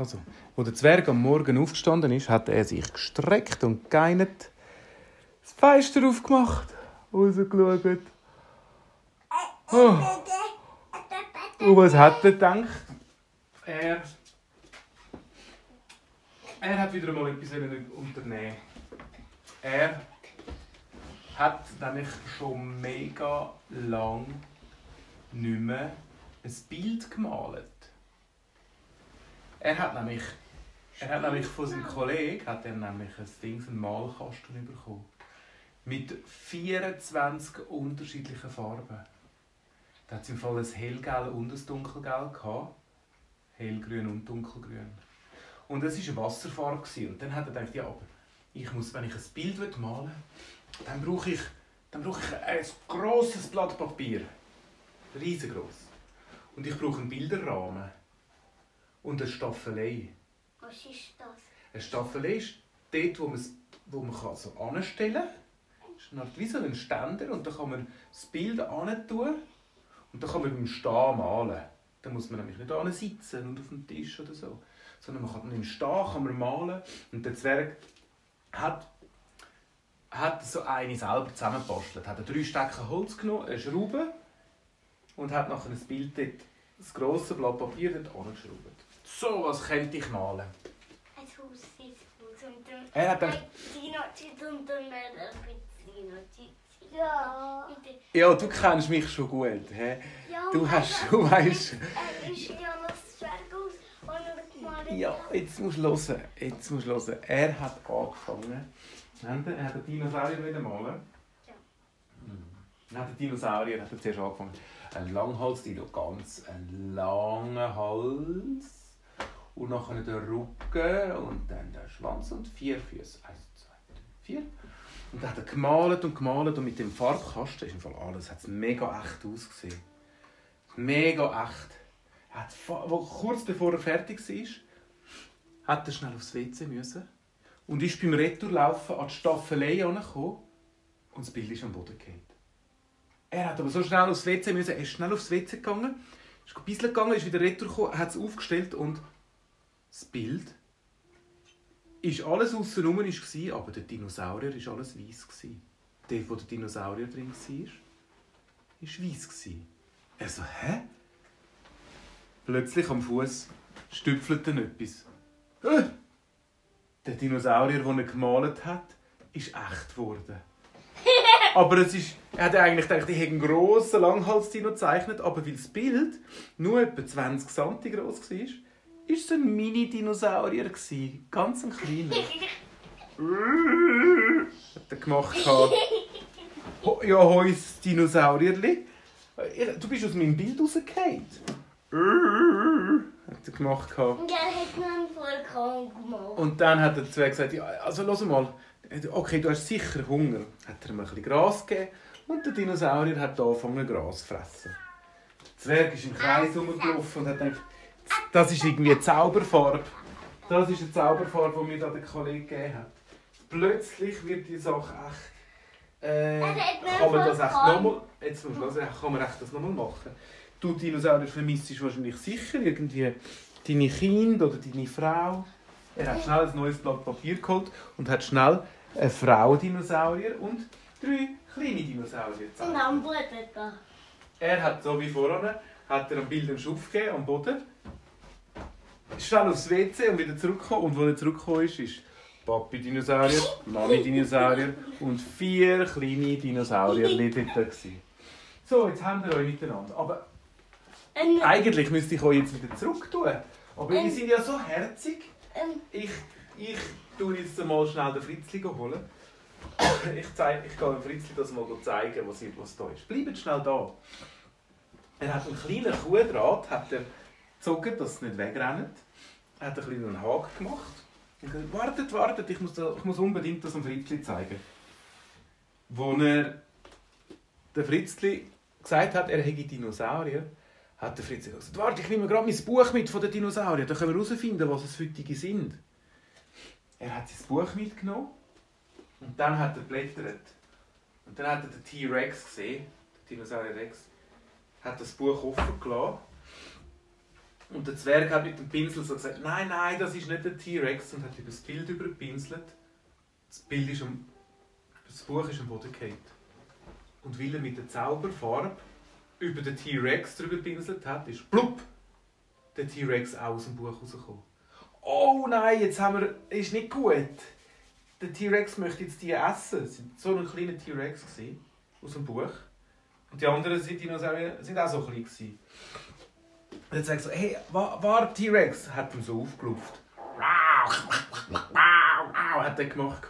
Also, wo der Zwerg am Morgen aufgestanden ist, hat er sich gestreckt und geinert, das Fenster aufgemacht, rausgeschaut. Oh. Und was hat er gedacht? Er, er hat wieder einmal etwas unternehmen. Er hat nämlich schon mega lang nicht mehr ein Bild gemalt. Er hat nämlich, er hat nämlich von seinem Kollegen hat er nämlich ein Ding, einen Malkasten bekommen. Mit 24 unterschiedlichen Farben. Da hat es im Fall ein hellgelb und ein dunkelgelb gehabt. Hellgrün und dunkelgrün. Und es war eine Wasserfarbe. Und dann hat er gedacht, ja, aber ich muss, wenn ich ein Bild malen will, dann brauche ich, dann brauche ich ein grosses Blatt Papier. Riesengroß. Und ich brauche einen Bilderrahmen. Und eine Staffelei. Was ist das? Eine Staffelei ist dort, wo man, wo man kann so anstellen kann. Das ist eine Art wie so ein Ständer. Und da kann man das Bild tun. Und dann kann man beim Stehen malen. Da muss man nämlich nicht sitzen und auf dem Tisch oder so. Sondern man kann im Stehen kann man malen. Und der Zwerg hat, hat so eine selber zusammengebastelt. Hat drei Stecken Holz genommen, eine Schraube und hat nachher ein Bild dort, das grosse Blatt Papier dort angeschraubt. So was könnte ich malen. Ein Haus ist Haus und dann Er hat dann, ein und dann. Ja. ja, du kennst mich schon gut. He? Ja, Du hast, du weißt. Er ist ja noch das Zwerg aus und er gemalt. Ja, jetzt musst du hören. Jetzt musst du hören. Er hat angefangen. Er hat einen Dinosaurier wieder malen. Hat der Dinosaurier hat er zuerst angefangen. Ein Langhalsdino, ganz ein langer Hals. Und nachher der Rücken und dann der Schwanz und vier Füße. Eins, zwei, drei, vier. Und dann hat er gemalt und gemalt und mit dem Farbkasten ist im Fall alles hat's mega echt ausgesehen. Mega echt. Hat, kurz bevor er fertig war, hat er schnell aufs WC müssen und ist beim Retourlaufen an die Staffelei angekommen und das Bild ist am Boden gefallen. Er hat aber so schnell aufs WC müssen, er ist schnell aufs WC gegangen, ist ein bisschen gegangen, ist wieder retour gekommen, hat es aufgestellt und das Bild ist alles außenrum war, aber der Dinosaurier ist alles weiß. Dort, wo der Dinosaurier drin war, ist weiß. Er so, hä? Plötzlich am Fuß stüpfelt dann etwas. Äh! Der Dinosaurier, den er gemalt hat, ist echt geworden. Aber es ist, er hat eigentlich gedacht, ich hätte einen grossen Langhalsdino gezeichnet, aber weil das Bild nur etwa 20 cm groß war, war es ein Mini-Dinosaurier. Ganz ein kleiner. hat er gemacht. Ho- Ja, das Dinosaurierli. Du bist aus meinem Bild rausgefallen. Hat er gemacht. Und er hat noch einen Vollkorn gemacht. Und dann hat der Zwerg gesagt, ja, also lass mal, okay, du hast sicher Hunger. Hat er ihm ein bisschen Gras gegeben und der Dinosaurier hat angefangen Gras zu fressen. Der Zwerg ist im Kreis rumgelaufen und hat gedacht, das ist irgendwie eine Zauberfarbe. Das ist eine Zauberfarbe, die mir da der Kollege gegeben hat. Plötzlich wird die Sache echt... Äh, kann man das echt nochmal... Jetzt musst du hören, kann man echt das nochmal machen? Du Dinosaurier vermisst wahrscheinlich sicher irgendwie deine Kinder oder deine Frau. Er hat schnell ein neues Blatt Papier geholt und hat schnell eine Frau-Dinosaurier und drei kleine Dinosaurier Und gezeigt. dann blutet er. Hat so wie vorhin, hat er am Bild einen Schupf gegeben am Boden, ist schnell aufs WC und wieder zurückgekommen. Und als er zurückgekommen ist, ist Papi Dinosaurier, Mami Dinosaurier und vier kleine Dinosaurier dort. So, jetzt haben wir euch miteinander. Aber Ein, eigentlich müsste ich euch jetzt wieder zurück tun. Aber die sind ja so herzig. ein, Ich, ich tue jetzt mal schnell den Fritzli holen. Ich, zeig, ich gehe dem Fritzli das mal zeigen, was, hier- da ist. Bleibt schnell da. Er hat einen kleinen Kuhdraht hat er gezogen, dass es nicht wegrennt. Er hat einen kleinen Haken gemacht. Und gesagt, wartet, wartet, ich muss, da, ich muss unbedingt das dem Fritzli zeigen. Wo er der Fritzli gesagt hat, er hätte Dinosaurier, hat der Fritzli gesagt, warte, ich nehme gerade mein Buch mit von den Dinosauriern, dann können wir herausfinden, was es für die sind. Er hat sein Buch mitgenommen und dann hat er blättert. Und dann hat er den T-Rex gesehen, den Dinosaurier Rex, hat das Buch offen gelassen Und der Zwerg hat mit dem Pinsel so gesagt, nein, nein, das ist nicht der T-Rex und hat über das Bild überpinselt. Das Bild ist am, das Buch ist am Boden gefallen. Und weil er mit der Zauberfarbe über den T-Rex drüber pinselt hat, ist plupp der T-Rex auch aus dem Buch rausgekommen. Oh nein, jetzt haben wir, ist nicht gut. Der T-Rex möchte jetzt die essen. Es war so ein kleiner T-Rex aus dem Buch. Und die anderen sind Dinosaurier sind auch so klein gewesen. Und jetzt sagt so, hey, war T-Rex? Hat ihm so aufgeluft. hat er gemacht.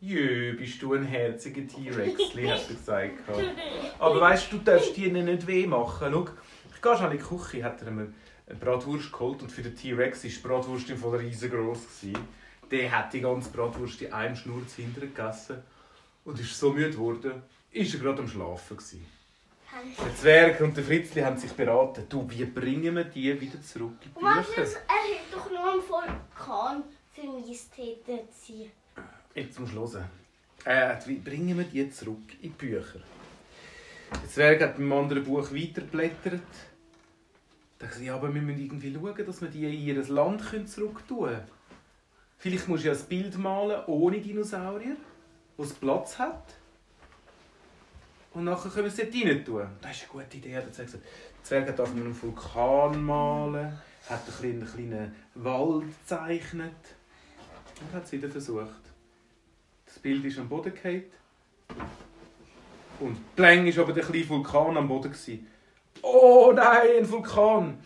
Jö, bist du ein herziger T-Rex, hat er gesagt. Aber weißt du, du darfst ihnen nicht weh machen. Schau, ich gehe schon in die Küche, hat er eine Bratwurst geholt und für den T-Rex war die Bratwurst voll riesengroß. Der hat die ganze Bratwurst in einem Schnur zu gegessen und ist so müde geworden, ist er gerade am Schlafen. Gewesen. Der Zwerg und der Fritzli haben sich beraten. Du, wie bringen wir die wieder zurück in die Bücher? Er hat doch nur einen Vulkan vermisst hätten sie. Jetzt musst du hören. Äh, wie bringen wir die zurück in die Bücher? Der Zwerg hat beim anderen Buch weiterblättert. Da dachte ja, aber wir müssen irgendwie schauen, dass wir die in ihr Land zurück können. Vielleicht du ja ein Bild malen ohne Dinosaurier, es Platz hat. Und nachher können wir es dort rein tun. Das ist eine gute Idee, hat er gesagt. Der Zwerg hat auf einem Vulkan malen, hat einen kleinen, kleinen Wald gezeichnet und hat es wieder versucht. Das Bild ist am Boden gefallen. Und pläng ist aber der kleine Vulkan am Boden. Gewesen. Oh nein, ein Vulkan!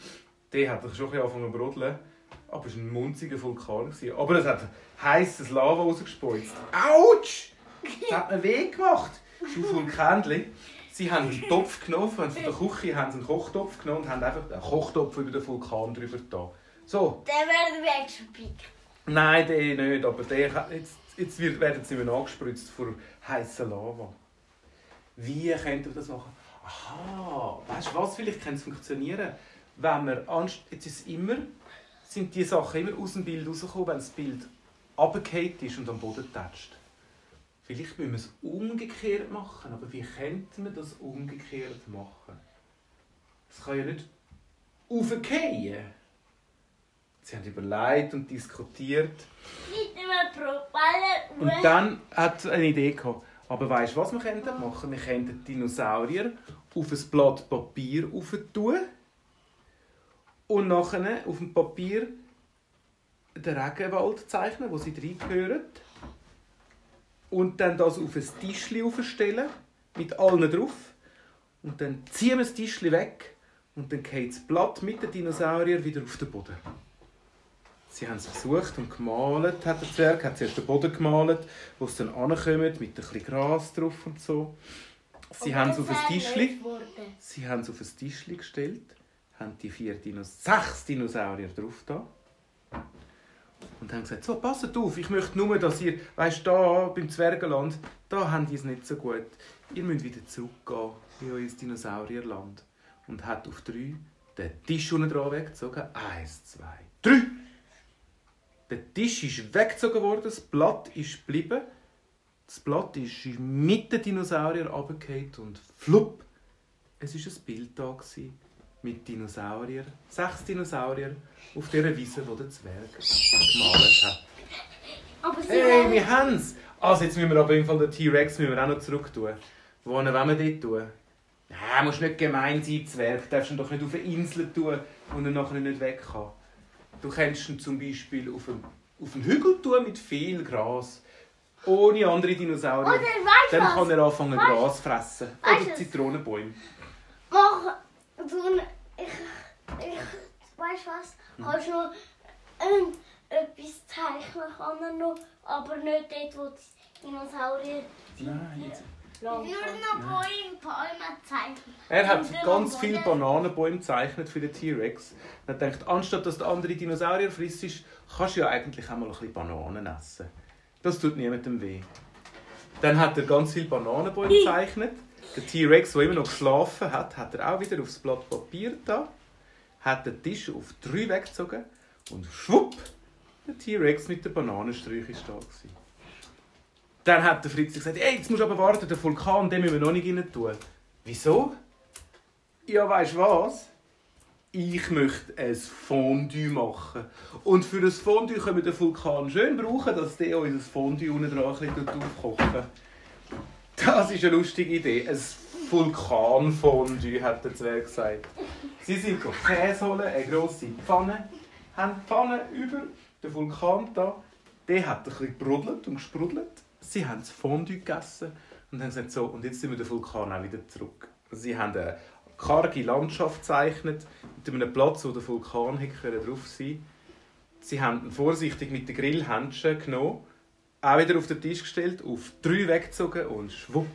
Der hat schon ein bisschen angefangen zu brodeln. Aber es war ein munziger Vulkan. Aber es hat heißes Lava rausgespeuzt. Autsch! Das hat mir weh gemacht. Schaufel und Kändchen. Sie haben einen Topf genommen, von der Küche haben einen Kochtopf genommen und haben einfach einen Kochtopf über den Vulkan drüber da. So. Der wird wegspickt. Nein, der nicht, aber der, jetzt, jetzt werden sie immer angespritzt vor heißer Lava. Wie könnt ihr das machen? Aha, weißt du was? Vielleicht kann es funktionieren, wenn man anst jetzt ist immer sind die Sachen immer aus dem Bild rausgekommen, wenn das Bild abgekehrt ist und am Boden tätscht. Vielleicht müssen wir es umgekehrt machen, aber wie könnte man das umgekehrt machen? Es kann ja nicht aufgehen. Sie haben überlegt und diskutiert. Und dann hat sie eine Idee gehabt. Aber weißt du, was wir könnten machen? Wir könnten Dinosaurier auf ein Blatt Papier tun und nachher auf dem Papier den Regenwald zeichnen, wo sie reingehören und dann das auf ein Tischli aufstellen, mit allen drauf. Und dann ziehen wir das Tischli weg und dann geht das Blatt mit den Dinosauriern wieder auf den Boden. Sie haben es versucht und gemalt, hat der Zwerg, hat zuerst den Boden gemalt, wo sie dann ankommen, mit ein bisschen Gras drauf und so. Sie haben es auf ein Tischli, sie haben es auf ein Tischli gestellt, haben die vier Dinos, sechs Dinosaurier drauf da und haben gesagt, so, passt auf, ich möchte nur, dass ihr, weißt da beim Zwergenland, da haben die es nicht so gut. Ihr müsst wieder zurückgehen in euer Dinosaurierland. Und hat auf drei den Tisch unten dran weggezogen. Eins, zwei, drei! Der Tisch ist weggezogen worden, das Blatt ist geblieben. Das Blatt ist mit den Dinosauriern runtergefallen und flupp! Es war ein Bild da. Gewesen mit Dinosauriern, sechs Dinosaurier, auf dieser Wiese, die der Zwerg gemalt hat. Aber hey, wir haben es! Also jetzt müssen wir aber im Fall den T-Rex auch noch zurück tun. Wo wollen wir dort tun? Nein, musst nicht gemein sein, Zwerg. Du darfst ihn doch nicht auf eine Insel tun, wo er nachher nicht weg kann. Du kannst ihn zum Beispiel auf einen, auf einen Hügel tun mit viel Gras. Ohne andere Dinosaurier. Oder, Dann kann er anfangen, weißt, Gras fressen. Oder Zitronenbäume. Mach so ein ich, ich weißt was, hm. kannst nur ähm, etwas zeichnen kann er noch, aber nicht dort, wo die Dinosaurier Nein, jetzt. Nur noch Bäume, Bäume zeichnen. Er hat ganz viele Bananenbäume gezeichnet für den T-Rex. Er denkt, anstatt dass der andere Dinosaurier frisst, kannst du ja eigentlich auch mal ein bisschen Bananen essen. Das tut niemandem weh. Dann hat er ganz viele Bananenbäume gezeichnet. Der T-Rex, der immer noch geschlafen hat, hat er auch wieder aufs Blatt Papier da, hat den Tisch auf drei weggezogen und schwupp, der T-Rex mit der Bananensträuche ist da. Gewesen. Dann hat der Fritz gesagt, hey, jetzt musst du aber warten, der Vulkan, den müssen wir noch nicht rein tun. Wieso? Ja, weißt du was? ich möchte ein Fondue machen. Und für das Fondue können wir den Vulkan schön brauchen, dass der unser Fondue unten dran ein aufkochen Das ist eine lustige Idee. Ein Vulkanfondue, hat der Zwerg gesagt. Sie sind Käse holen, eine grosse Pfanne, haben die Pfanne über den Vulkan da. Der hat ein bisschen gebrodelt und gesprudelt. Sie haben das Fondue gegessen und dann gesagt, so, und jetzt sind wir den Vulkan auch wieder zurück. Sie haben eine karge Landschaft gezeichnet, mit einem Platz, wo der Vulkan hätte drauf sein Sie haben ihn vorsichtig mit den Grillhändchen genommen, auch wieder auf den Tisch gestellt, auf drei weggezogen und schwupp,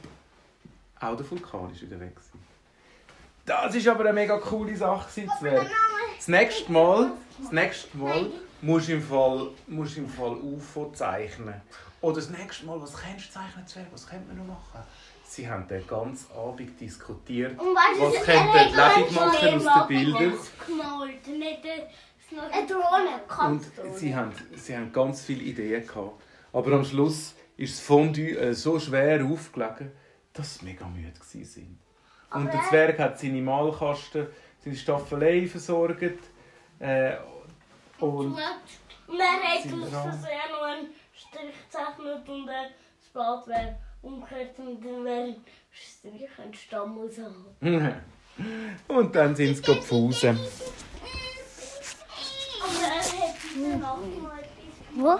auch der Vulkan ist wieder weg. Das ist aber eine mega coole Sache. Das nächste Mal, das nächste Mal musst du im Fall, musst im Fall UFO zeichnen. Oder das nächste Mal, was kannst du zeichnen, Zwerg? Was könnte man noch machen? Sie haben den ganzen Abend diskutiert, was könnte Lebung machen aus den Bildern. Eine Drohne, Und sie haben, sie haben ganz viele Ideen gehabt. Aber am Schluss ist das Fondue äh, so schwer aufgelegen, dass sie mega müde waren. Und der Zwerg hat seine Malkasten, seine Staffelei versorgt. Äh, und und er hat aus Versehen noch einen gezeichnet und das Blatt wäre umgekehrt und dann wäre Strich ein Stamm rausgekommen. und dann sind sie gepfusen. Aber er hat in der Nacht etwas Wo?